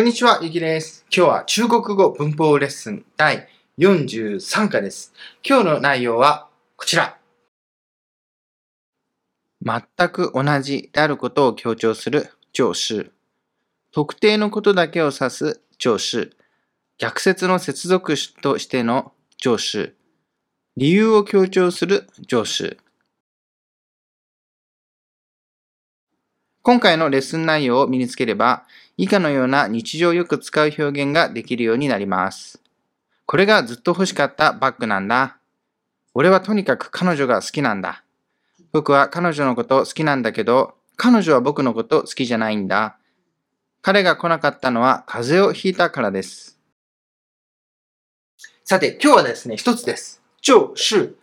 こんにちは、ゆきです。今日は中国語文法レッスン第43課です。今日の内容はこちら。全く同じであることを強調する上司。特定のことだけを指す上司。逆説の接続詞としての上司。理由を強調する上司。今回のレッスン内容を身につければ、以下のような日常よく使う表現ができるようになります。これがずっと欲しかったバッグなんだ。俺はとにかく彼女が好きなんだ。僕は彼女のこと好きなんだけど、彼女は僕のこと好きじゃないんだ。彼が来なかったのは風邪をひいたからです。さて、今日はですね、一つです。就是。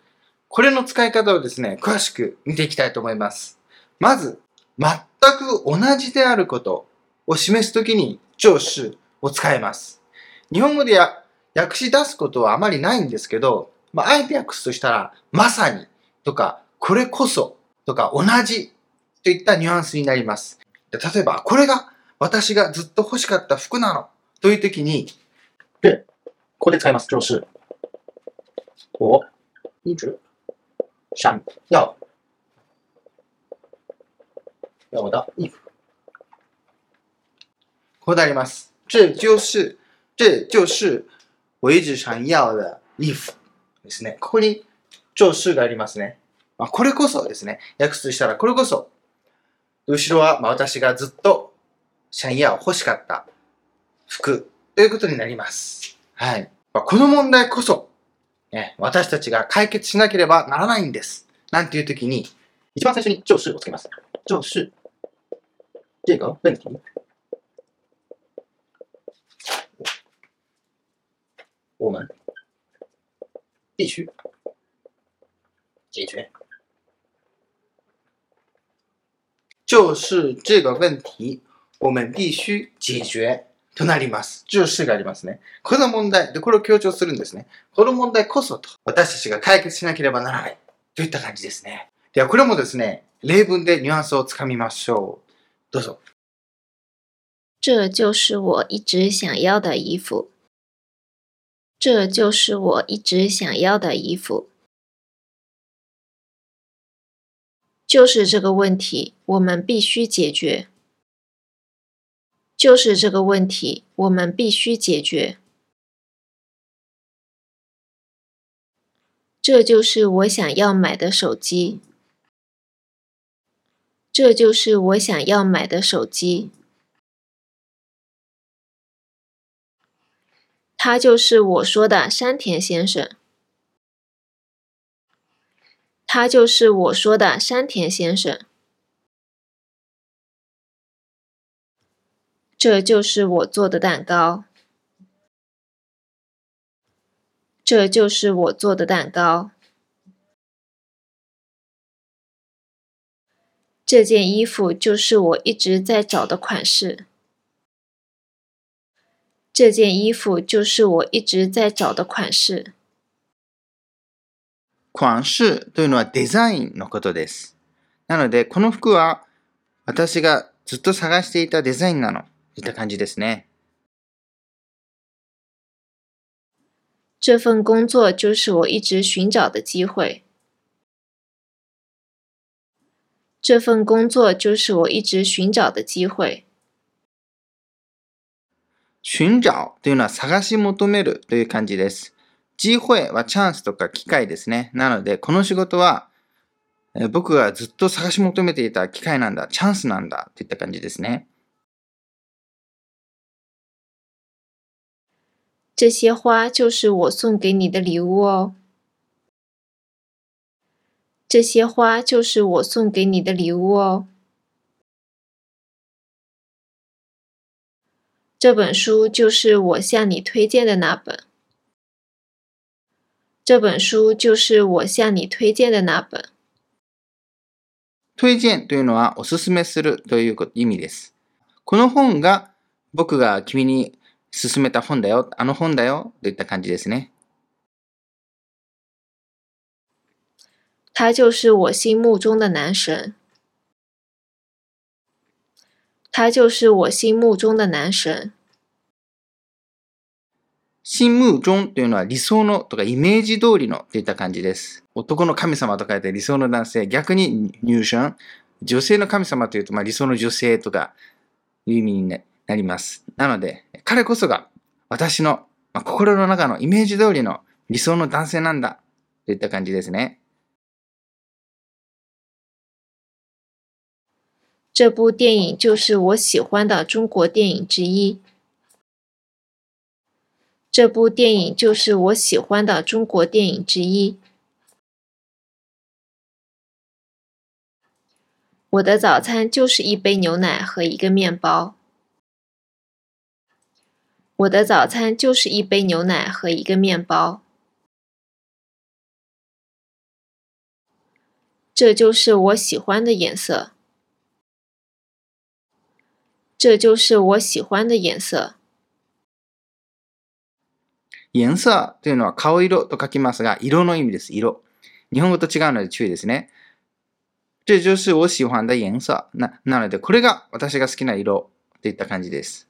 これの使い方をですね、詳しく見ていきたいと思います。まず、全く同じであることを示すときに就是を使います。日本語でや訳し出すことはあまりないんですけど、まあ、あえて訳すとしたら、まさにとか、これこそとか、同じといったニュアンスになります。例えば、これが私がずっと欲しかった服なのというときに、でここで使います。就是我一直想要要我的衣服。こうなります。这就是、这就是我一直想要的衣服ですね。ここに就是がありますね。まあ、これこそですね。訳すとしたらこれこそ。後ろは、まあ、私がずっと想要欲しかった服ということになります。はい。まあ、この問題こそ、ね、私たちが解決しなければならないんです。なんていう時に、一番最初に就是をつけます。就是这个问题，我们必须解決。就是这个問題、我們必須解決となります。就是がありますね。この問題、で、これを強調するんですね。この問題こそと、私たちが解決しなければならない。といった感じですね。では、これもですね、例文でニュアンスをつかみましょう。どうぞ。这就是我一直想要的衣服。这就是我一直想要的衣服。就是这个问题，我们必须解决。就是这个问题，我们必须解决。这就是我想要买的手机。 这就是我想要买的手机。他就是我说的山田先生。他就是我说的山田先生。这就是我做的蛋糕。这就是我做的蛋糕。这件衣服就是我一直在找的款式。这件衣服就是我一直在找的款式。款式というのはデザインのことです。なので、この服は私がずっと探していたデザインなの。といった感じですね。这份工作就是我一直寻找的机会。 这份工作就是我一直寻找的机会。尋找というのは探し求めるという感じです。機会はチャンスとか機会ですね。なので、この仕事は、えー僕がずっと探し求めていた機会なんだ、チャンスなんだといった感じですね。这些花就是我送给你的礼物哦。这些花就是我送给你的礼物哦。这本书就是我向你推荐的那本。这本书就是我向你推荐的那本。推薦というのはおすすめするという意味です。この本が僕が君に勧めた本だよ、あの本だよといった感じですね。 他就是我心目中的男神。他就是我心目中的男神。新無中というのは理想のとかイメージ通りのといった感じです。男の神様と書いて理想の男性。逆に入春。女性の神様というと、まあ、理想の女性とかいう意味になります。なので、彼こそが私の、まあ、心の中のイメージ通りの理想の男性なんだといった感じですね。这部电影就是我喜欢的中国电影之一。这部电影就是我喜欢的中国电影之一。我的早餐就是一杯牛奶和一个面包。我的早餐就是一杯牛奶和一个面包。这就是我喜欢的颜色。这就是我喜欢的颜色。颜色というのは顔色と書きますが、色の意味です。色。日本語と違うので注意ですね。这就是我喜欢的颜色。な、なので、これが私が好きな色といった感じです。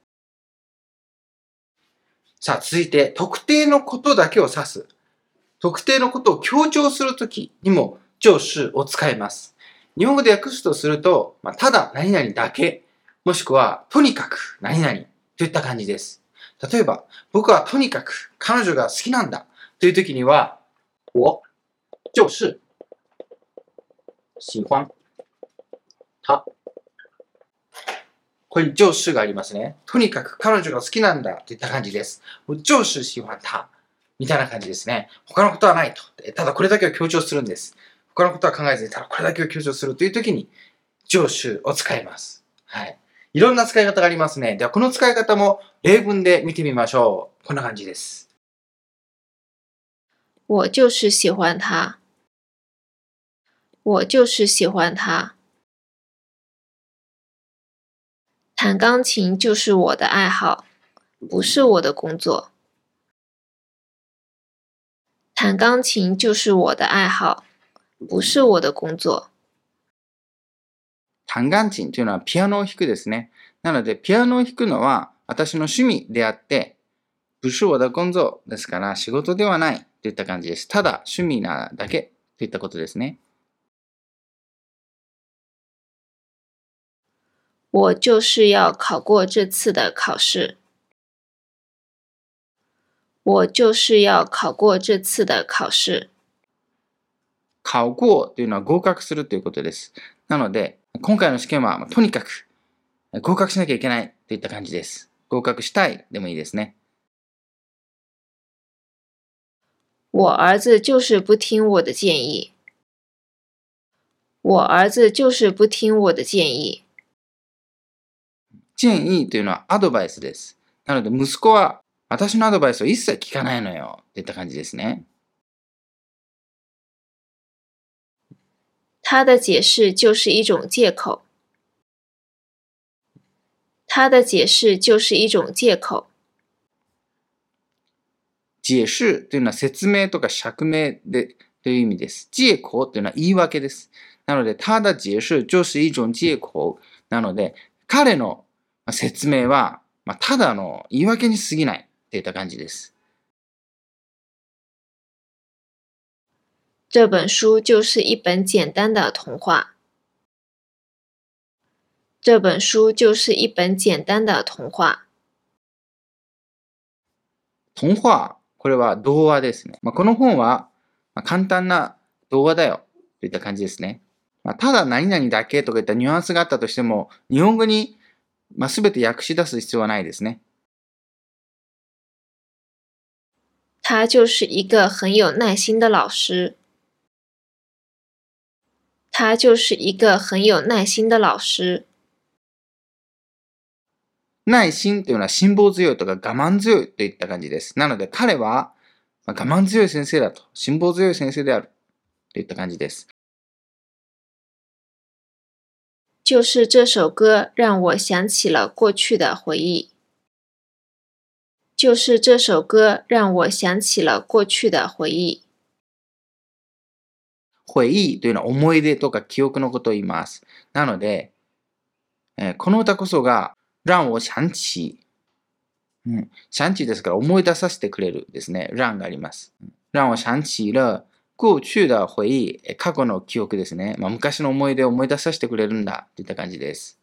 さあ、続いて、特定のことだけを指す。特定のことを強調するときにも、就是を使います。日本語で訳すとすると、まあ、ただ何々だけ、もしくは、とにかく何々といった感じです。例えば、僕はとにかく彼女が好きなんだという時には、我就是喜欢他。これに上司がありますね。とにかく彼女が好きなんだといった感じです。上司喜欢他。みたいな感じですね。他のことはないと。ただこれだけを強調するんです。他のことは考えずに、ただこれだけを強調するという時に、上司を使います。はい。いろんな使い方がありますね。では、この使い方も例文で見てみましょう。こんな感じです。我就是喜欢他。我就是喜欢他。弹钢琴就是我的爱好，不是我的工作。弹钢琴就是我的愛好，不是我的工作。弹钢琴というのはピアノを弾くですね。なので、ピアノを弾くのは私の趣味であって、不是我的工作ですから仕事ではないといった感じです。ただ趣味なだけといったことですね。我就是要考过这次的考试。我就是要考过这次的考試。考過というのは合格するということです。なので、今回の試験はとにかく合格しなきゃいけないといった感じです。合格したいでもいいですね。我儿子就是不听我的建议。我儿子就是不听我的建議。建議というのはアドバイスです。なので、息子は私のアドバイスを一切聞かないのよ。といった感じですね。他的解释就是一种借口。他的解释就是一种借口。解释というのは説明とか釈明でという意味です。借口というのは言い訳です。なので、ただ解释就是一種借口。なので、彼の説明は、まあ、ただの言い訳に過ぎないといった感じです。这本书就是一本简单的童话。这本书就是一本简单的童話。童話、これは童話ですね。まあ、この本は、まあ、簡単な童話だよといった感じですね。まあ、ただ何々だけとかいったニュアンスがあったとしても、日本語に、まあ、全て訳し出す必要はないですね。他就是一个很有耐心的老师。他就是一个很有耐心的老师。耐心というのは辛抱強いとか我慢強いといった感じです。なので彼は我慢強い先生だと、辛抱強い先生であるといった感じです。就是这首歌让我想起了过去的回忆。就是这首歌让我想起了过去的回忆。 回憶というのは思い出とか記憶のことを言います。なので、えーこの歌こそが、让我想起、うん。シャンチーですから思い出させてくれるですね。让があります。让我想起了过去的回忆、過去の記憶ですね。まあ、昔の思い出を思い出させてくれるんだといった感じです。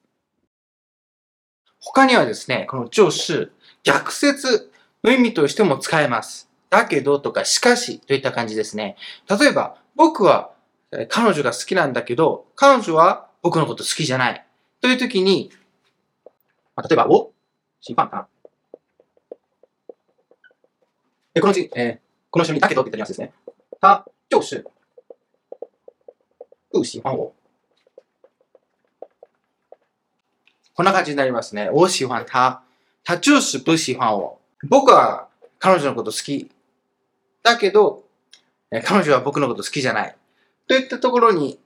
他にはですね、この就是、逆説の意味としても使えます。だけどとかしかしといった感じですね。例えば、僕は彼女が好きなんだけど、彼女は僕のこと好きじゃない。という時に、まあ、例えば、我喜欢他。で、このうち、えーこの後ろにだけどって言ったニュアンスですね。他就是不喜欢我。こんな感じになりますね。我喜欢他。他就是不喜欢我。僕は彼女のこと好き。だけど、え彼女は僕のこと好きじゃない。といったところに、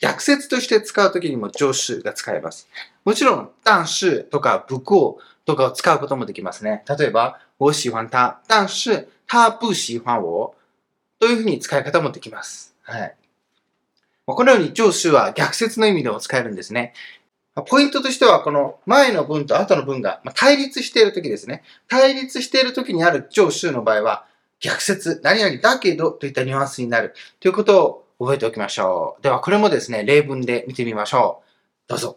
逆説として使うときにも助詞が使えます。もちろん、但是とか不幸とかを使うこともできますね。例えば、我喜欢他、但是他不喜欢我というふうに使い方もできます。はい。このように助詞は逆説の意味でも使えるんですね。ポイントとしては、この前の文と後の文が対立しているときですね。対立しているときにある助詞の場合は、逆説、何々だけどといったニュアンスになるということを覚えておきましょう。では、これもですね、例文で見てみましょう。どうぞ。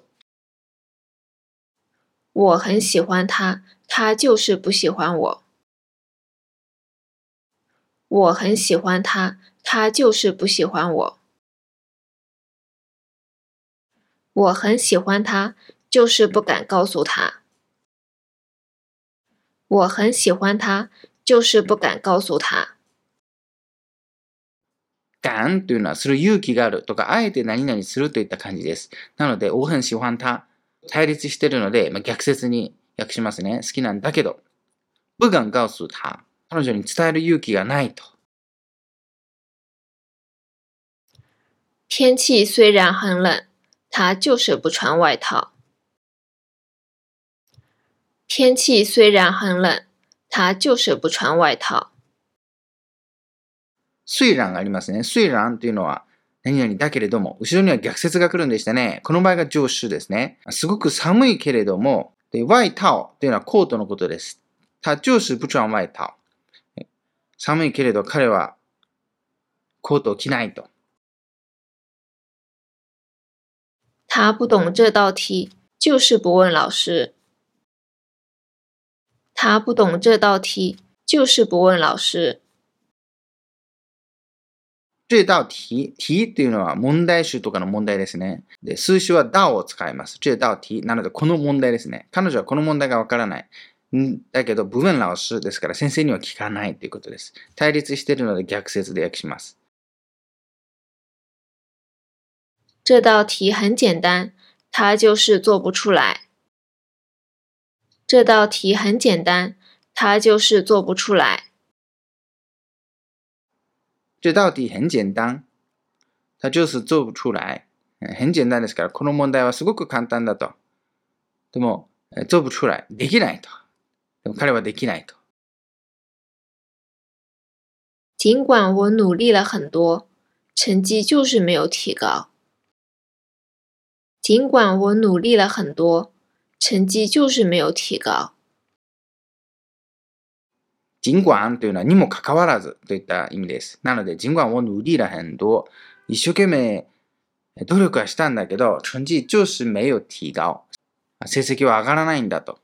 我很喜欢他，他就是不喜欢我。我很喜欢他，他就是不喜欢我。我很喜欢他，就是不敢告诉他。我很喜欢他，就是不敢告诉他。ガンというのはする勇気があるとか、あえて何々するといった感じです。なので、我很喜欢他。対立しているので、まあ、逆説に訳しますね。好きなんだけど。不敢告訴他。彼女に伝える勇気がないと。天气虽然很冷，他就是不穿外套。天气虽然很冷，他就是不穿外套。虽然がありますね。虽然というのは、何々だけれども、後ろには逆説が来るんでしたね。この場合が上司ですね。すごく寒いけれども、で、外套というのはコートのことです。他就是不穿外套。寒いけれど彼はコートを着ないと。他不懂这道题，就是不问老师。他不懂这道题，就是不问老师。这道題、題っていうのは問題集とかの問題ですね。で、数詞はだを使います。这道題。なので、この問題ですね。彼女はこの問題がわからない。んだけど、部分老師ですから先生には聞かないということです。対立しているので逆説で訳します。这道题很简单，他就是做不出来。这道题很简单，他就是做不出来。这道題很簡單。他就是做不出来。え很簡單ですから、この問題はすごく簡単だと。でも、え做不出来。できないと。でも彼はできないと。尽管我努力了很多，成绩就是没有提高。尽管我努力了很多， 成绩就是没有提高。尽管というのはにもかかわらずといった意味です。なので、尽管我努力了很多。一生懸命努力はしたんだけど、成績就是没有提高。成績は上がらないんだと。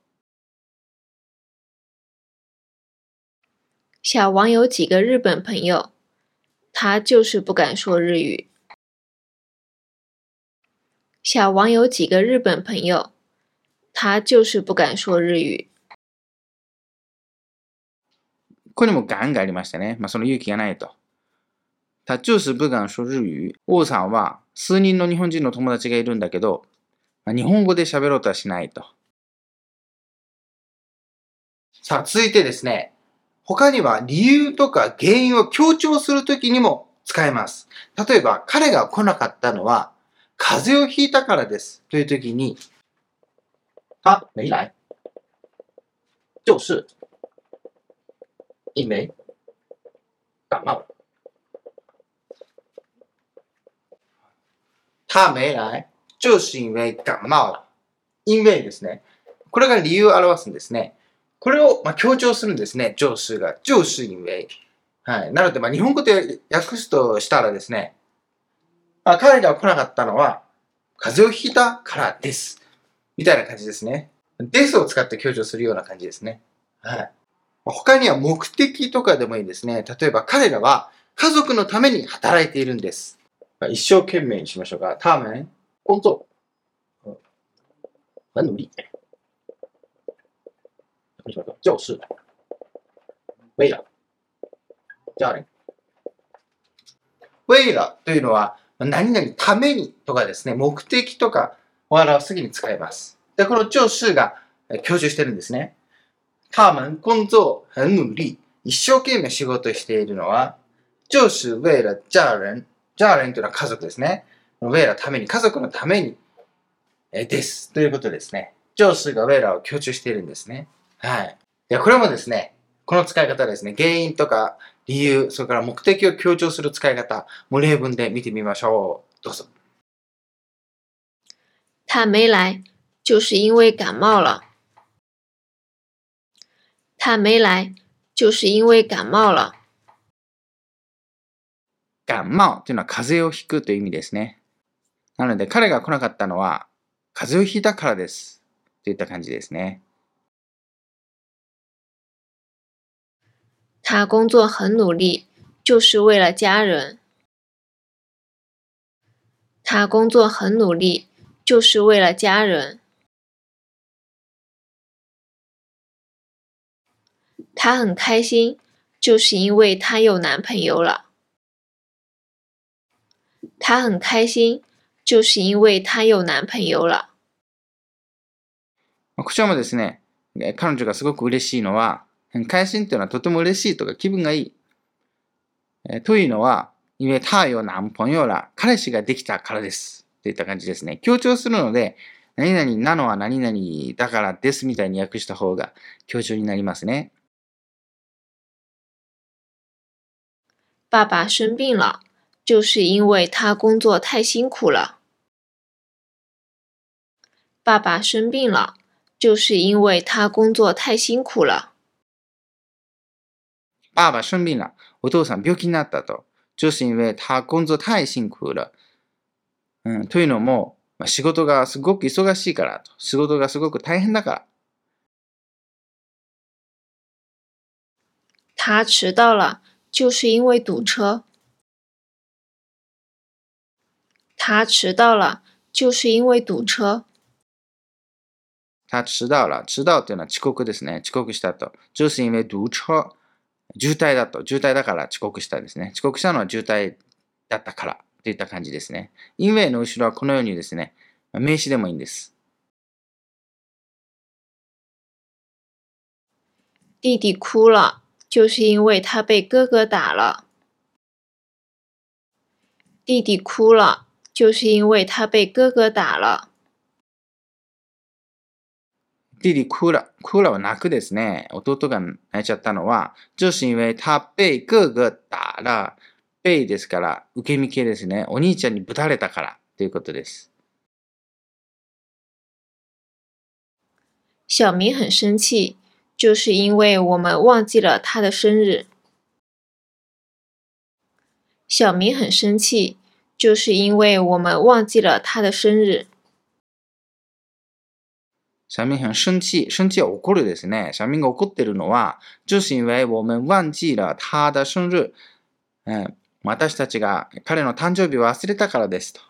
小王有几个日本朋友，他就是不敢说日语。小王有几个日本朋友， 他就是不敢说日语。ここにもガンがありましたね。まあ、その勇気がないと。他就是不敢说日语。王さんは数人の日本人の友達がいるんだけど、まあ日本語で喋ろうとはしないと。さあ、続いてですね。他には理由とか原因を強調するときにも使えます。例えば、彼が来なかったのは、風邪をひいたからです。というときに、他没来，就是因为感冒。他没来、就是因为感冒了。因为ですね。これが理由を表すんですね。これを、まあ、強調するんですね。上司が。上司因为。はい。なので、まあ、日本語で訳すとしたらですね、まあ、彼が来なかったのは、風邪をひいたからです。みたいな感じですね。ですを使って強調するような感じですね。はい。他には目的とかでもいいですね。例えば彼らは家族のために働いているんです。一生懸命にしましょうか。他们工作。很努力。就是为了家人。为了というのは、何々ためにとかですね、目的とかを表すぎに使います。で、この上司が強調してるんですね。他们工作很努力。一生懸命仕事しているのは、就是为了家人。家人というのは家族ですね。为了ために、家族のために、えです。ということですね。上司が为了を強調しているんですね。はい。で、これもですね、この使い方ですね、原因とか理由、それから目的を強調する使い方、もう例文で見てみましょう。どうぞ。他没来，就是因为感冒了。他没来，就是因为感冒了。感冒というのは風邪をひくという意味ですね。なので彼が来なかったのは風邪をひいたからです。といった感じですね。他工作很努力，就是为了家人。他工作很努力， 就是为了家人。她很开心，就是因为她有男朋友了。她很开心，就是因为她有男朋友了。こちらもですね、彼女がすごく嬉しいのは、開心というのはとても嬉しいとか気分がいい。えというのは、因为他有男朋友了。彼氏ができたからです。 といった感じですね。強調するので、何々なのは何々だからですみたいに訳した方が強調になりますね。爸爸生病了，就是因为他工作太辛苦了。爸爸生病了，就是因为他工作太辛苦了。爸爸生病了。お父さん病気になったと。就是因为他工作太辛苦了。うん、というのも、まあ、仕事がすごく忙しいからと。仕事がすごく大変だから。他迟到了。就是因为堵车，他迟到了，就是因为堵车。他迟到了。迟到というのは遅刻ですね。遅刻したと。就是因为堵車。渋滞だと。渋滞だから遅刻したですね。遅刻したのは渋滞だったからといった感じですね。因为の後ろはこのようにですね、名詞でもいいんです。弟弟哭了。就是因为他被哥哥打了，弟弟哭了，就是因为他被哥哥打了。弟弟哭了，哭了は泣くですね。弟が泣いちゃったのは、就是因为他被哥哥打了。被ですから、受け身系ですね。お兄ちゃんにぶたれたからということです。小明很生气。就是因为我们忘记了他的生日。小明很生气，就是因为我们忘记了他的生日。小明很生气，生气は怒るですね。小明が怒ってるのは、就是因为我们忘记了他的生日。私たちが彼の誕生日を忘れたからですと。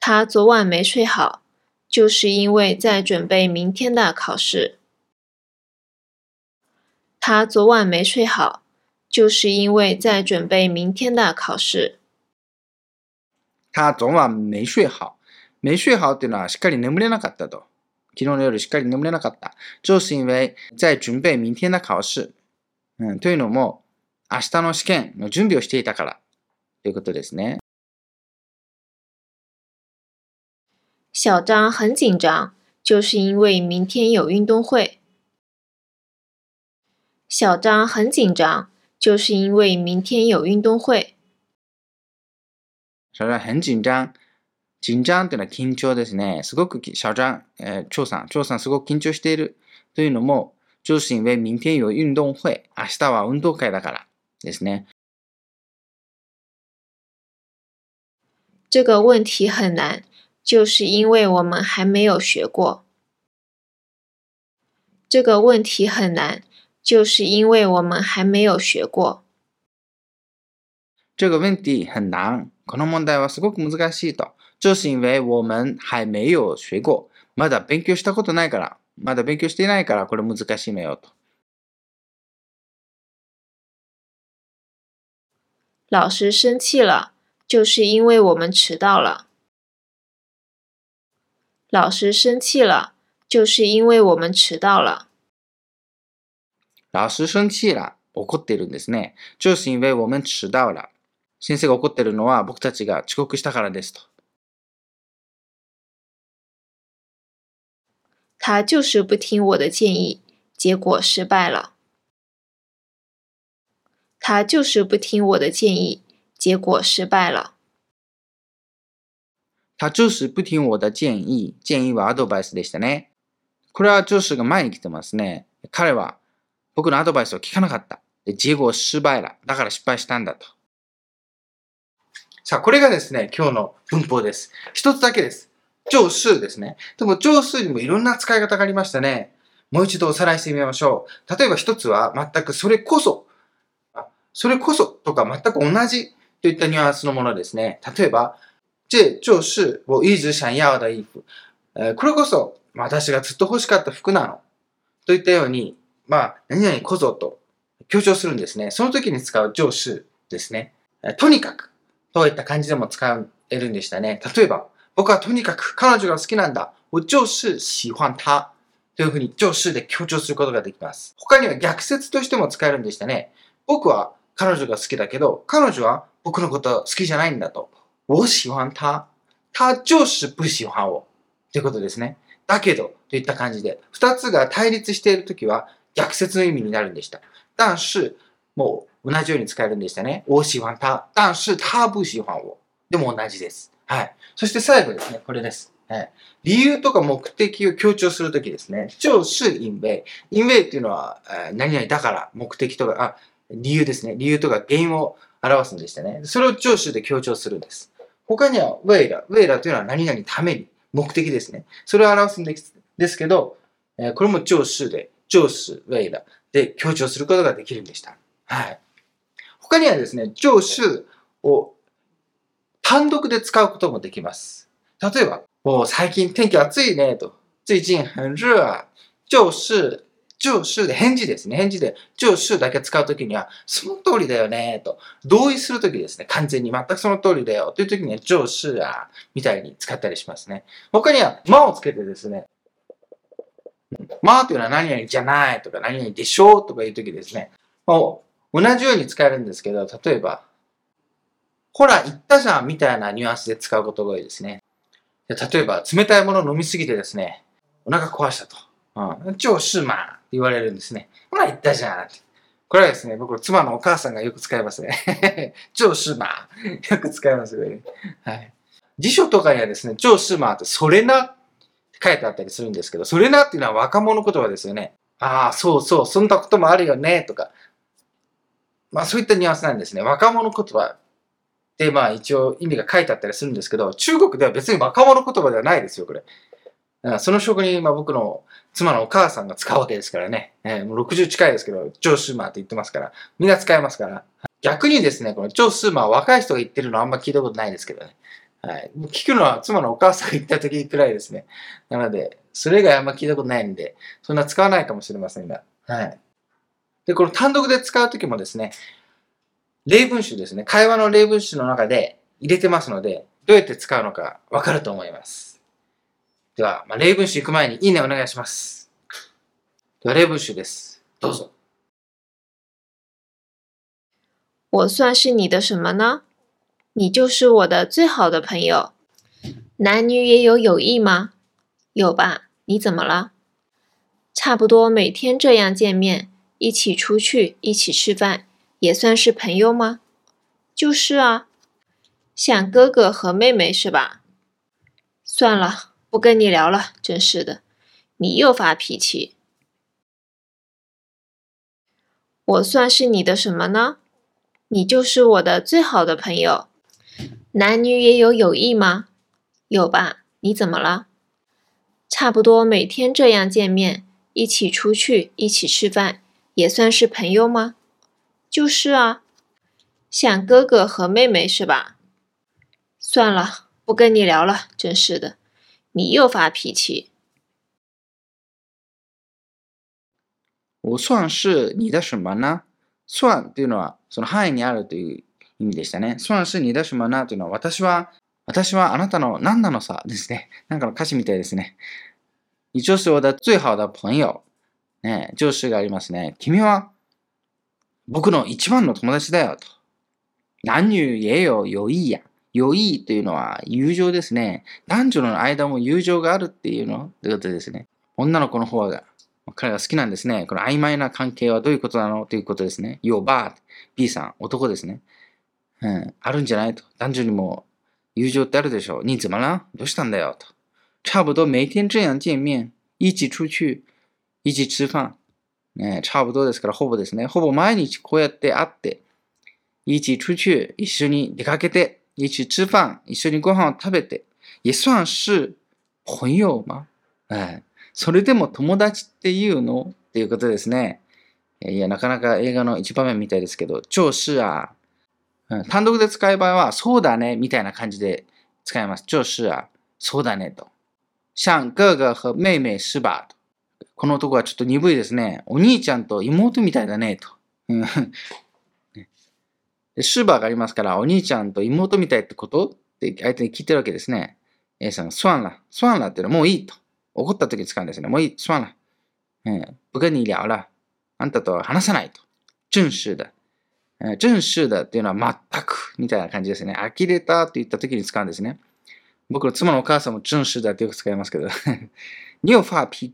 他昨晚没睡好。就是因为在准备明天的考试。他昨晚没睡好，就是因为在准备明天的考试。他昨晚没睡好。没睡好っていうのはしっかり眠れなかったと。昨日の夜しっかり眠れなかった。就是因为在準備明天的考試。うん、というのも、明日の試験の準備をしていたからということですね。小张很紧张，就是因为明天有运动会。小张很紧张，就是因为明天有运动会。小张很紧张，緊張というのは緊張ですね。すごくき、小張、えー、張さん、張さんすごく緊張しているというのも、就是因为明天有運動会。明日は運動会だからですね。这个问题很难，就是因为我们还没有学过。这个问题很难，就是因为我们还没有学过。这个问题很難。この問題はすごく難しいと。就是因为我们还没有学过。まだ勉強したことないから。 まだ勉強していないからこれ難しいのよと。老师生气了，就是因为我们迟到了。老师生气了，就是因为我们迟到了。老师生气了。怒ってるんですね。就是因为我们迟到了。先生が怒ってるのは僕たちが遅刻したからですと。他就是不听我的建议，结果失败了。他就是不听我的建议，结果失败了。他就是不听我的建議。建議はアドバイスでしたね。これは上司が前に来てますね。彼は僕のアドバイスを聞かなかった。で、結果失敗だ。だから失敗したんだと。さあ、これがですね、今日の文法です。一つだけです。上数ですね。でも上数にもいろんな使い方がありましたね。もう一度おさらいしてみましょう。例えば一つは全くそれこそ、それこそとか全く同じといったニュアンスのものですね。例えば、这就是我一直想要的衣服。これこそ私がずっと欲しかった服なの。といったように、まあ、何々こそと強調するんですね。その時に使う上司ですね。とにかく、といった感じでも使えるんでしたね。例えば、僕はとにかく彼女が好きなんだ。我就是喜欢他。というふうに上司で強調することができます。他には逆説としても使えるんでしたね。僕は彼女が好きだけど、彼女は僕のこと好きじゃないんだと。我喜欢他。他就是不喜欢我。ということですね。だけど、といった感じで、二つが対立しているときは逆説の意味になるんでした。但是、もう同じように使えるんでしたね。我喜欢他。但是他不喜欢我。でも同じです。はい。そして最後ですね。これです。はい、理由とか目的を強調するときですね。就是因为。因为っていうのは、え何々だから目的とか、あ、理由ですね。理由とか原因を表すんでしたね。それを上司で強調するんです。他には、ウェイラ。ウェイラというのは何々ために、目的ですね。それを表すんですですけど、えこれも上司で、上司、ウェイラで強調することができるんでした。はい。他にはですね、上司を単独で使うこともできます。例えば、もう最近天気暑いね、と。最近很热啊。就是就是で返事ですね。返事で、就是だけ使うときには、その通りだよね、と。同意するときですね。完全に全くその通りだよ。というときには、就是あ、みたいに使ったりしますね。他には、まをつけてですね。まあというのは何々じゃないとか、何々でしょうとかいうときですね。もう、同じように使えるんですけど、例えば、ほら、言ったじゃんみたいなニュアンスで使うことが多いですね。例えば、冷たいものを飲みすぎてですね、お腹壊したと。うん。超シューマーって言われるんですね。ほら、言ったじゃんって。これはですね、僕、妻のお母さんがよく使いますね。超シューマー。よく使いますね。はい。辞書とかにはですね、超シューマーって、それなって書いてあったりするんですけど、それなっていうのは若者言葉ですよね。ああ、そうそう、そんなこともあるよね、とか。まあ、そういったニュアンスなんですね。若者言葉で、まあ、一応意味が書いてあったりするんですけど、中国では別に若者言葉ではないですよ、これ。その職に、まあ、僕の妻のお母さんが使うわけですからね。えー、もう60近いですけど、超スーマーって言ってますから、みんな使えますから。逆にですね、この超スーマー若い人が言ってるのはあんま聞いたことないですけどね。はい。聞くのは妻のお母さんが言った時くらいですね。なので、それ以外あんま聞いたことないんで、そんな使わないかもしれませんが。はい。で、この単独で使う時もですね、例文集ですね。会話の例文集の中で入れてますので、どうやって使うのかわかると思います。では、まあ、例文集行く前にいいねお願いします。では、例文集です。どうぞ。我算是你的什么呢？你就是我的最好的朋友。男女也有友谊吗？有吧？你怎么了？差不多每天这样见面，一起出去，一起吃饭，也算是朋友吗？就是啊，像哥哥和妹妹是吧？算了，不跟你聊了，真是的，你又发脾气。我算是你的什么呢？你就是我的最好的朋友。男女也有友谊吗？有吧？你怎么了？差不多每天这样见面，一起出去，一起吃饭，也算是朋友吗？就是啊，像哥哥和妹妹是吧？算了，不跟你聊了，真是的，你又发脾气。我算是你的什么呢？算というのは、その範囲にあるという意味でしたね。算是你的什么呢というのは、私は、私はあなたの何なのさですね。なんかの歌詞みたいですね。你就是我的最好的朋友。ね、上司がありますね。君は 僕の一番の友達だよと。何女也有友谊や。友谊というのは友情ですね。男女の間も友情があるっていうのということですね。女の子の方が彼が好きなんですね。この曖昧な関係はどういうことなの？ということですね。よ、ば B さん、男ですね。うん、あるんじゃないと。男女にも友情ってあるでしょう。你怎么了どうしたんだよと。差不多每天这样见面。一起出去。一起吃飯。ね、差不多ですから、ほぼですね。ほぼ毎日こうやって会って、一起出去、一緒に出かけて、一起吃飯、一緒にご飯を食べて、也算是朋友吗？哎。それでも友達っていうの？っていうことですね。いや、なかなか映画の一場面みたいですけど、超是啊。うん、単独で使う場合は、そうだね、みたいな感じで使います。超是啊。そうだね、と。像哥哥和妹妹是吧？と。この男はちょっと鈍いですね。お兄ちゃんと妹みたいだね、と。シューバーがありますから、お兄ちゃんと妹みたいってこと？って相手に聞いてるわけですね。A さん、スワンラ、スワンラってのはもういいと。怒った時に使うんですね。もういい、すまない。えー、不跟你聊了。あんたとは話さないと。正式だ。えー、正式だっていうのは全くみたいな感じですね。呆れたって言った時に使うんですね。僕の妻のお母さんも正式だってよく使いますけど。你有发脾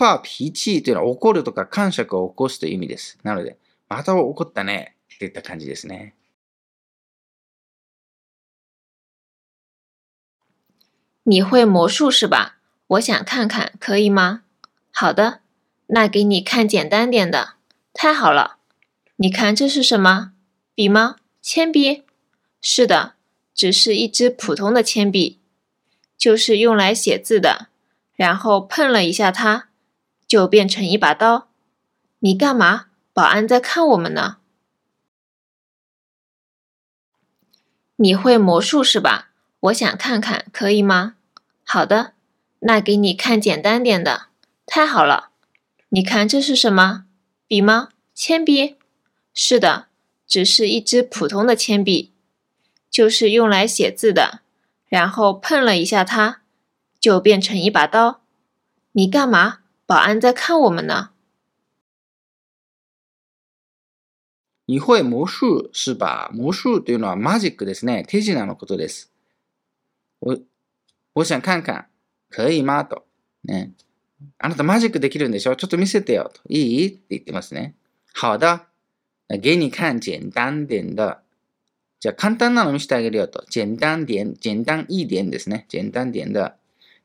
气。发脾气というのは怒るとか感触を起こすという意味です。なので、また怒ったねっていった感じですね。你会魔术是吧？我想看看，可以吗？好的，那给你看简单点的。太好了，你看这是什么？笔吗？铅笔？是的，只是一支普通的铅笔，就是用来写字的。然后碰了一下它，就变成一把刀。你干嘛？保安在看我们呢。你会魔术是吧？我想看看，可以吗？好的。那给你看简单点的，太好了。你看这是什么？笔吗？铅笔？是的，只是一支普通的铅笔，就是用来写字的。然后碰了一下它，就变成一把刀。你干嘛？保安在看我们呢？你会魔术是吧？魔术というのはマジックですね。手品のことです。我我想看看。可以吗？と。ね。あなたマジックできるんでしょ？ちょっと見せてよと。いい？って言ってますね。好的。给你看简单点的。じゃあ簡単なの見せてあげるよと。簡単点、簡単いい点ですね。簡単点的。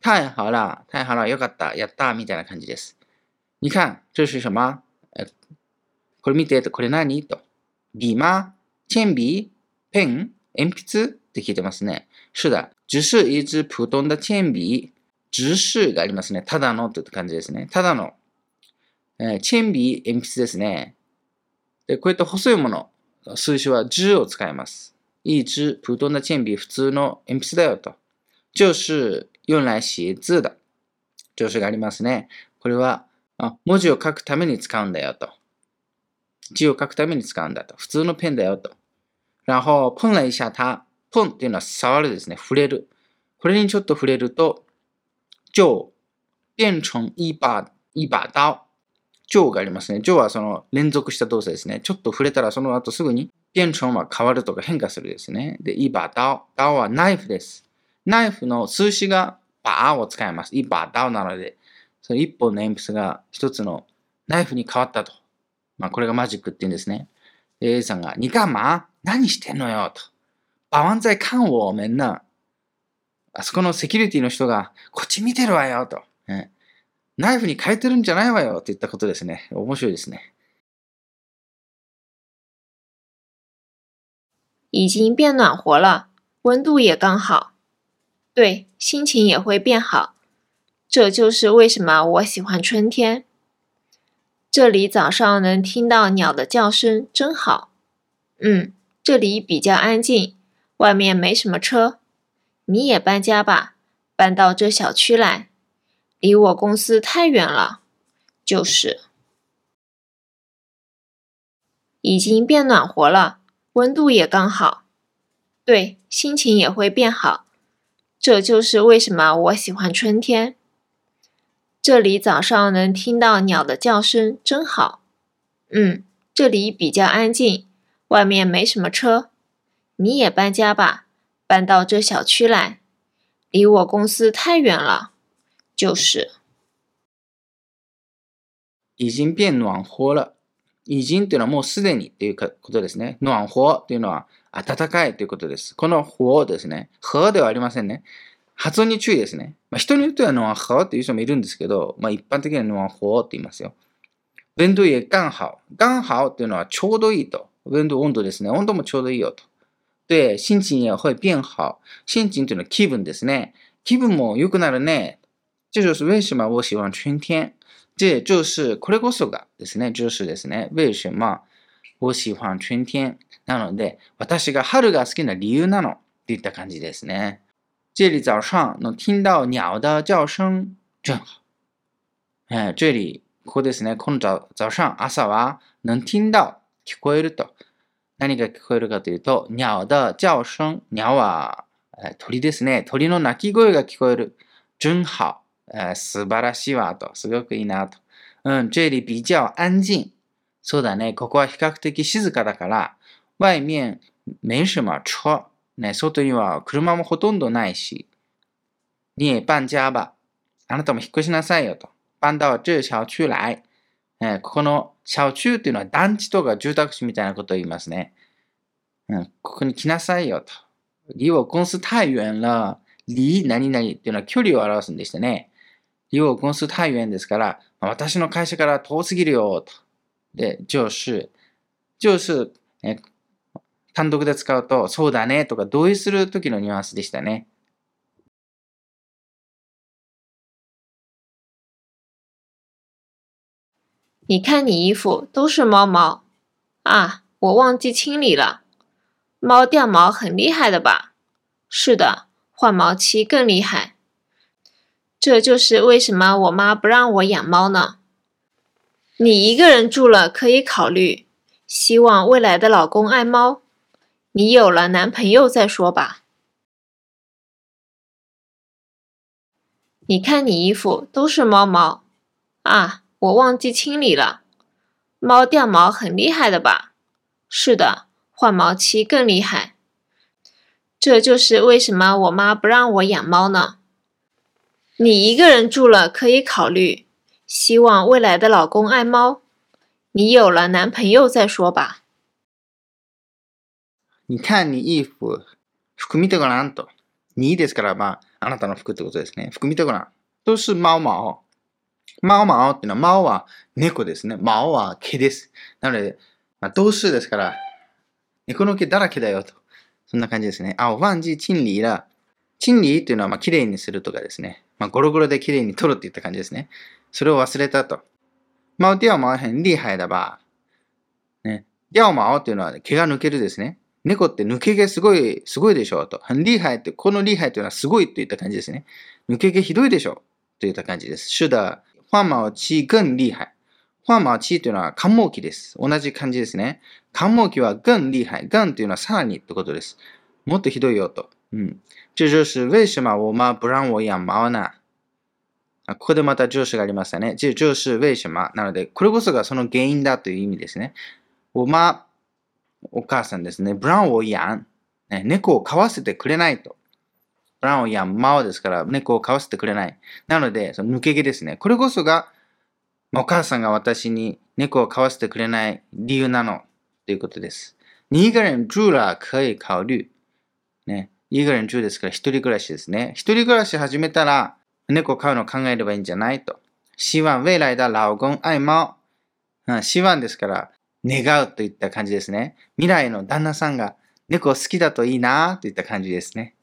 太好了、太好了、よかった、やったみたいな感じです。你看、这是什么これ見てと、これ何？と。笔吗铅笔ペン鉛筆って聞いてますね。是的、只是一支普通的铅筆。直視がありますね。ただのという感じですね。ただの。えー、チェンビー鉛筆ですね。で、こういった細いもの、数字は10を使います。一支普通のチェンビー、普通の鉛筆だよと。就是用来写字的。助詞がありますね。これはあ文字を書くために使うんだよと。字を書くために使うんだと。普通のペンだよと。然後、碰了一下它。碰っていうのは触るですね。触れる。これにちょっと触れると、就变成一把一把刀。就がありますね。就はその連続した動作ですね。ちょっと触れたらその後すぐに变成は変わるとか変化するですね。で、一把刀。刀はナイフです。ナイフの数詞がバーを使います。一把刀なので、その一本の鉛筆が一つのナイフに変わったと。まあ、これがマジックって言うんですね。A さんが、にかま何してんのよと。保安在看我们呢。あそこのセキュリティの人が、こっち見てるわよと。ねナイフに変えてるんじゃないわよって言ったことですね。面白いですね。已经变暖和了，温度也刚好。对，心情也会变好。这就是为什么我喜欢春天。这里早上能听到鸟的叫声，真好。嗯，这里比较安静，外面没什么车。你也搬家吧，搬到这小区来。离我公司太远了。就是。已经变暖和了，温度也刚好。对，心情也会变好。这就是为什么我喜欢春天。这里早上能听到鸟的叫声，真好。嗯，这里比较安静，外面没什么车。你也搬家吧，搬到这小区来。离我公司太远了。就是。已经变暖和了。已经っていうのはもうすでにっていうことですね。暖和っていうのは 暖かいということです。この和ですね。和ではありませんね。発音に注意ですね。まあ、人によっては暖和っていう人もいるんですけど、まあ、一般的には暖和って言いますよ。温度也刚好。刚好っていうのはちょうどいいと。温度、温度ですね。温度もちょうどいいよと。で、心情也会变好。心情というのは気分ですね。気分も良くなるね。这就是为什么我喜欢春天。这就是これこそがですね。就是ですね。为什么我喜欢春天。なので、私が春が好きな理由なの。っていった感じですね。这里早上能听到鸟的叫声，真好。え这里、ここですね。この早早上、朝は能听到、聞こえると。何が聞こえるかというと、鸟的叫声。鸟はえー鳥ですね。鳥の鳴き声が聞こえる。真好。呃，素晴らしいわと。すごくいいなと。うん、这里比较安静。そうだね。ここは比較的静かだから、外面没什么車。ね、外には車もほとんどないし。你也搬家吧。あなたも引っ越しなさいよと。搬到这小区来。えここの小区っていうのは団地とか住宅地みたいなことを言いますね。うん、ここに来なさいよと。離我公司太遠了。離何々っていうのは距離を表すんでしたね。離我公司太遠ですから、私の会社から遠すぎるよと。で、就是、就是、え単独で使うと、そうだねとか同意する時のニュアンスでしたね。你看你衣服都是猫毛啊，我忘记清理了。猫掉毛很厉害的吧？是的，换毛期更厉害。这就是为什么我妈不让我养猫呢？你一个人住了可以考虑，希望未来的老公爱猫。你有了男朋友再说吧。你看你衣服都是猫毛啊，我忘记清理了。猫掉毛很厉害的吧？是的，换毛期更厉害。这就是为什么我妈不让我养猫呢。你一个人住了可以考虑，希望未来的老公爱猫。你有了男朋友再说吧。你看你衣服、服見てごらんと。にですから、まあ、あなたの服ってことですね。服見てごらん。都是猫毛。猫毛っていうのは、猫は猫ですね。毛は毛です。なので、まあ、同数ですから、猫の毛だらけだよと。そんな感じですね。あ、お忘記清理了。清理っていうのは、まあ、綺麗にするとかですね。まあ、ゴロゴロで綺麗に取るっていった感じですね。それを忘れたと。猫掉毛很厉害だば。ね。掉毛っていうのは、毛が抜けるですね。猫って抜け毛すごい、すごいでしょうと。很厉害って、この厉害というのはすごいといった感じですね。抜け毛ひどいでしょうといった感じです。是的、换毛期更厉害。換毛期というのは寒毛期です。同じ感じですね。寒毛期は更厲害。更というのはさらにってことです。もっとひどいよと。うん。这就是为什么我妈不让我养猫呢ここでまた上司がありましたね。这就是为什么。なので、これこそがその原因だという意味ですね。我妈、お母さんですね。ブランを養。ね、猫を飼わせてくれないと。ブランを養猫ですから、猫を飼わせてくれない。なので、その抜け毛ですね。これこそが、お母さんが私に猫を飼わせてくれない理由なの。ということです。你一个人住了可以考虑。ね。いいぐらい中ですから、一人暮らしですね。一人暮らし始めたら、猫を飼うのを考えればいいんじゃないと。希望未来的老公愛猫。うん、希望ですから、願うといった感じですね。未来の旦那さんが猫好きだといいなといった感じですね。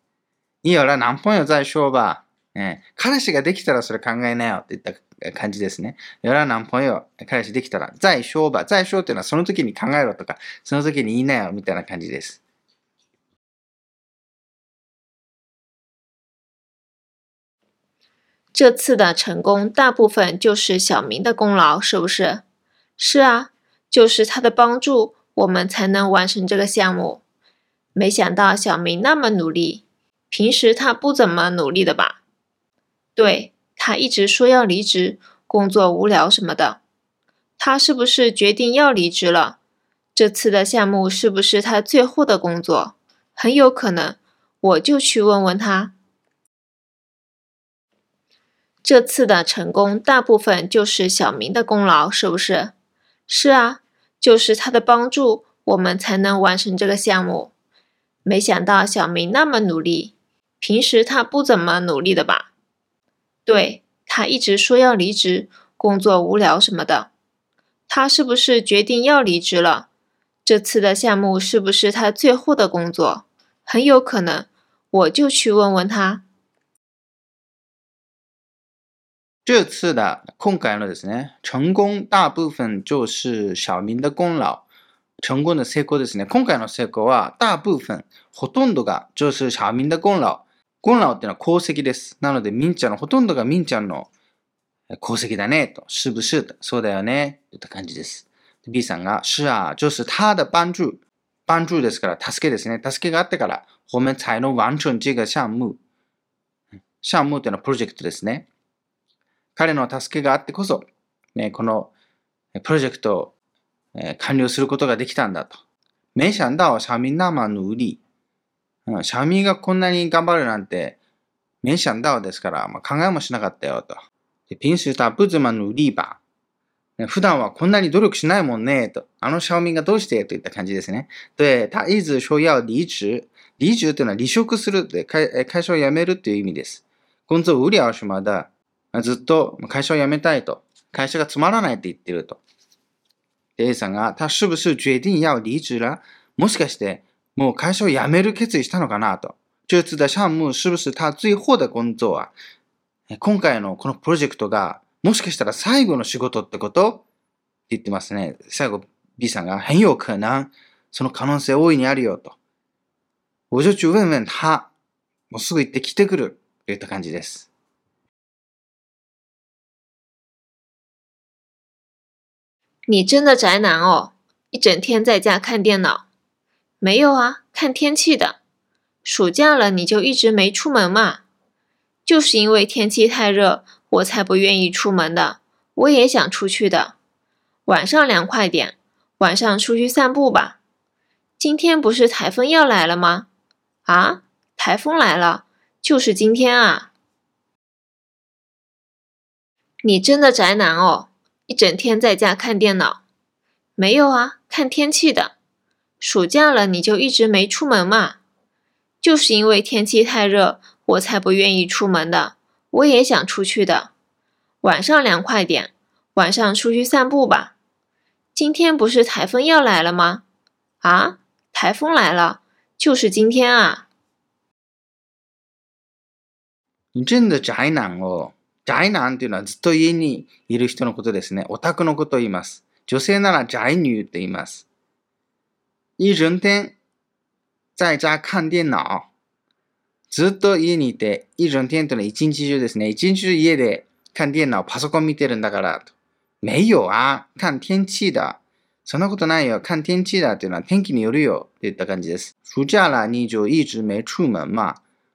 いいよら、何本よ、在商吧。え彼氏ができたらそれ考えなよといった感じですね。よら何本よ、彼氏できたら、在商吧。在商っていうのはその時に考えろとか、その時に言いなよみたいな感じです。这次的成功大部分就是小明的功劳，是不是？是啊，就是他的帮助，我们才能完成这个项目。没想到小明那么努力，平时他不怎么努力的吧？对，他一直说要离职，工作无聊什么的。他是不是决定要离职了？这次的项目是不是他最后的工作？很有可能，我就去问问他。这次的成功大部分就是小明的功劳，是不是？是啊，就是他的帮助，我们才能完成这个项目。没想到小明那么努力，平时他不怎么努力的吧？对，他一直说要离职，工作无聊什么的。他是不是决定要离职了？这次的项目是不是他最后的工作？很有可能，我就去问问他。这次的今回のですね、成功大部分就是小明的功劳。成功の成功ですね。今回の成功は大部分、ほとんどが就是小明的功劳。功劳っていうのは功績です。なので、みんちゃんのほとんどがみんちゃんの功績だね、と。是不是そうだよね、といった感じです。B さんが、是啊、就是他的帮助。帮助ですから、助けですね。助けがあってから、我们才能完成这个项目。項目っていうのはプロジェクトですね。彼の助けがあってこそ、ね、このプロジェクトを、え、完了することができたんだと。没想到小明那么努力。うん、小明がこんなに頑張るなんて、没想到ですから、まあ、考えもしなかったよと。平時他不怎么努力吧。普段はこんなに努力しないもんね、と。あの小明がどうしてといった感じですね。で、他一直说要離職。離職というのは離職する会、会社を辞めるという意味です。工作無聊什么的。ずっと会社を辞めたいと。会社がつまらないって言ってると。A さんが、他是不是決定要離職了もしかして、もう会社を辞める決意したのかな？と。这次的项目是不是他最後的工作は今回のこのプロジェクトが、もしかしたら最後の仕事ってこと？って言ってますね。最後 B さんが、很有可能。その可能性大いにあるよと。我就去问问他。もうすぐ行って来てくる。といった感じです。你真的宅男哦，一整天在家看电脑。没有啊，看天气的。暑假了你就一直没出门嘛？就是因为天气太热，我才不愿意出门的。我也想出去的，晚上凉快点，晚上出去散步吧。今天不是台风要来了吗？啊，台风来了，就是今天啊！你真的宅男哦，一整天在家看电脑。没有啊，看天气的。暑假了你就一直没出门嘛？就是因为天气太热，我才不愿意出门的。我也想出去的，晚上凉快点，晚上出去散步吧。今天不是台风要来了吗？啊，台风来了，就是今天啊！你真的宅男哦を、宅男っていうのはずっと家にいる人のことですね。オタクのことを言います。女性なら宅女って言います。一整天在家看電腦。ずっと家にいて、一整天というのは一日中ですね。一日中家で看電腦、パソコン見てるんだからと。没有啊、看天气だ。そんなことないよ。看天气だっていうのは天気によるよ。といった感じです。暑假了你就一直没出門嘛。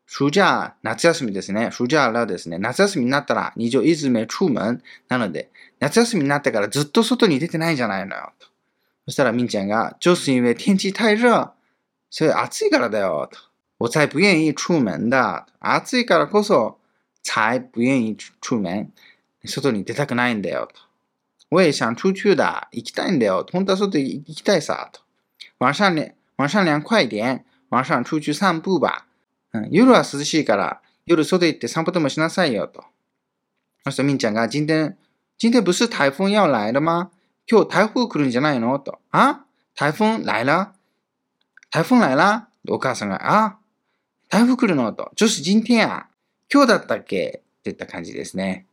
暑假、夏休みですね。暑假了ですね。夏休みになったら、你就一直没出門。なので、夏休みになってからずっと外に出てない。じゃない。のよ。とそしたらみんちゃんが、就是因为天气太热。それ暑い。からだよ。と我才不愿意出門だ。暑い。からこそ、才不愿意出門。外に出たくない。んだよ。と我也想出去だ。行きたい。んだよ。本当は外行きたい。さ。と晚上、晚上凉快点。晚上出去散步吧。うん夜は涼しいから、夜外行って散歩でもしなさいよと。そしてみんちゃんが、今天、今天不是台風要来了吗？今日台風来るんじゃないの？と。あ？台風来了？台風来了？お母さんが、あ？台風来るの？と。就是今天や。今日だったっけ？っていった感じですね。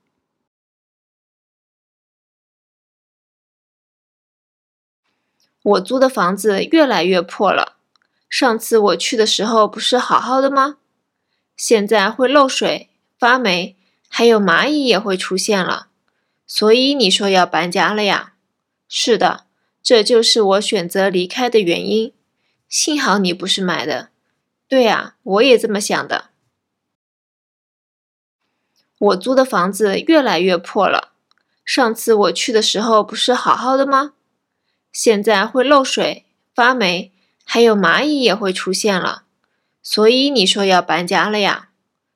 我租的房子越来越破了。上次我去的时候不是好好的吗？现在会漏水、发霉，还有蚂蚁也会出现了。所以你说要搬家了呀？是的，这就是我选择离开的原因。幸好你不是买的。对呀，我也这么想的。我租的房子越来越破了。上次我去的时候不是好好的吗？现在会漏水、发霉，还有蚂蚁也会出现了。所以你说要搬家了呀？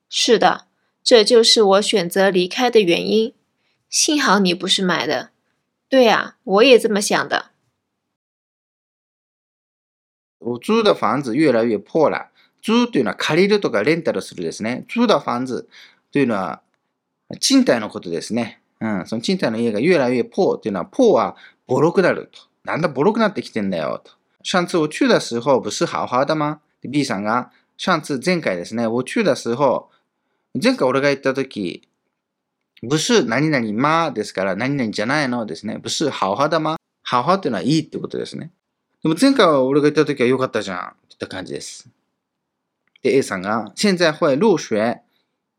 是的，这就是我选择离开的原因。幸好你不是买的。对呀，我也这么想的。我租的房子越来越破了。租というのは借りるとかレンタルするですね。租的房子というのは賃貸のことですね。うん、その賃貸の家が越来越破というのは、破はボロくなると。なんだボロくなってきてんだよと。 上次我去的时候不是好好的吗 ?B さんが、上次前回ですね、我去的時候、前回俺が行った時、不是何々まですから、何々じゃないの？ですね。不是好好的吗？好好っていうのはいいってことですね。でも前回は俺が行った時は良かったじゃん。ってった感じです。で、A さんが、現在会漏水。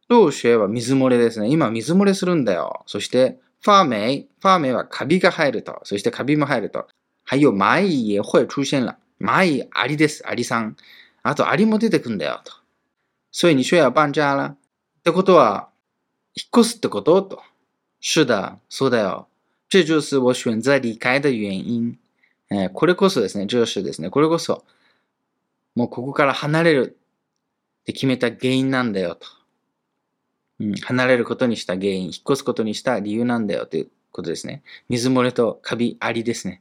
漏水は水漏れですね。今水漏れするんだよ。そして、ファーメイ。ファーメイはカビが入ると。そしてカビも入ると。還有蚂蚁也会出現了。蚂蚁、アリです。アリさん。あと、アリも出てくんだよ。と。所以你说要搬家了。ってことは、引っ越すってこと？と。是的、そうだよ。这就是我選擇離開的原因。えこれこそですね、上司ですね。これこそ、もうここから離れるって決めた原因なんだよと。うん、離れることにした原因、引っ越すことにした理由なんだよということですね。水漏れとカビありですね。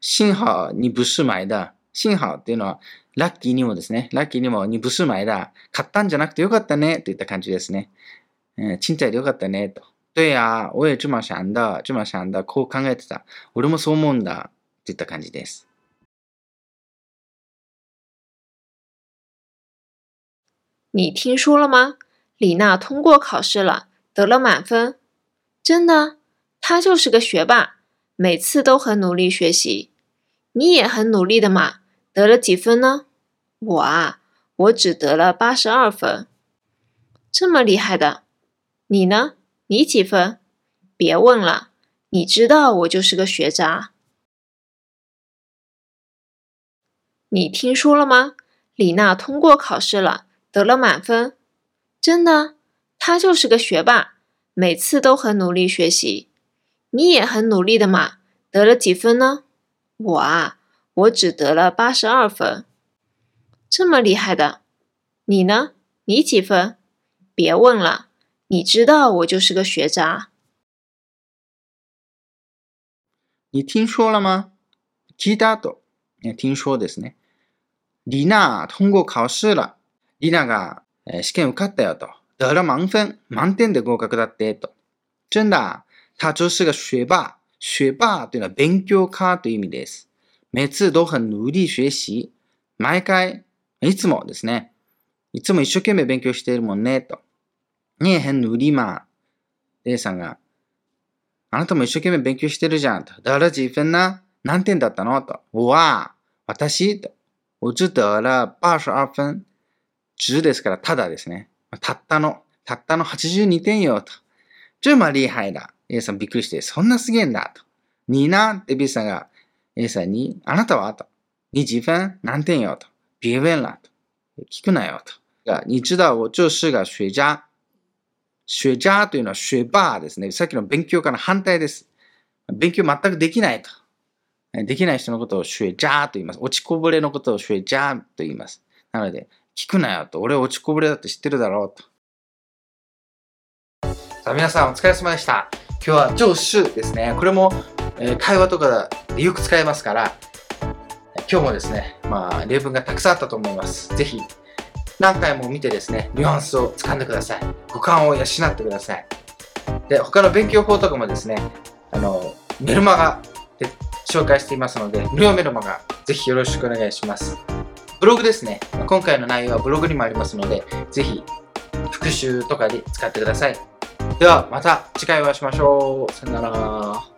幸好に不是買だ。幸好っていうのは、ラッキーにもですね、ラッキーにもに不是買だ。買ったんじゃなくてよかったねといった感じですね。うん、賃貸でよかったねと。对呀、我也这么想的、这么想的、こう考えてた。俺もそう思うんだ。といった感じです。你听说了吗？李娜通过考试了，得了满分。真的？她就是个学霸，每次都很努力学习。你也很努力的嘛，得了几分呢？我啊，我只得了八十二分。这么厉害的？你呢？你几分？别问了，你知道我就是个学渣。你听说了吗？李娜通过考试了，得了满分。真的？她就是个学霸，每次都很努力学习。你也很努力的嘛，得了几分呢？我啊，我只得了八十二分。这么厉害的？你呢？你几分？别问了，你知道我就是个学渣。你听说了吗聞いたと。ね听说ですね。リナ、通過考試了。リナが、えー試験受かったよと。得了満分。満点で合格だってと。真的、 他就是个学霸。学霸というのは勉強家という意味です。每次都很努力学習。毎回、いつもですね。いつも一生懸命勉強しているもんね、と。你也很努力嘛。レイさんが、あなたも一生懸命勉強してるじゃん。と。得了几分な何点だったの？と。我啊、私？と。我只得了82分。10ですから、ただですね。たったの、たったの82点よ、と。这么厉害だ。A さんびっくりして、そんなすげえんだ、と。你呢って B さんが A さんに、あなたはと。你几分何点よ、と。别问了、と。聞くなよ、と。が你知道我就是个学渣。学渣というのは学霸ですね。さっきの勉強家の反対です。勉強全くできないと。できない人のことを学渣と言います。落ちこぼれのことを学渣と言います。なので、聞くなよと。俺落ちこぼれだって知ってるだろうと。さあ皆さんお疲れ様でした。今日は上手ですね。これも、え会話とかでよく使えますから、今日もですね、まあ、例文がたくさんあったと思います。ぜひ、何回も見てですね、ニュアンスを掴んでください。五感を養ってください。で、他の勉強法とかもですね、あの、メルマガで紹介していますので、無料メルマガ、ぜひよろしくお願いします。ブログですね。今回の内容はブログにもありますので、ぜひ復習とかで使ってください。では、また次回お会いしましょう。さよなら。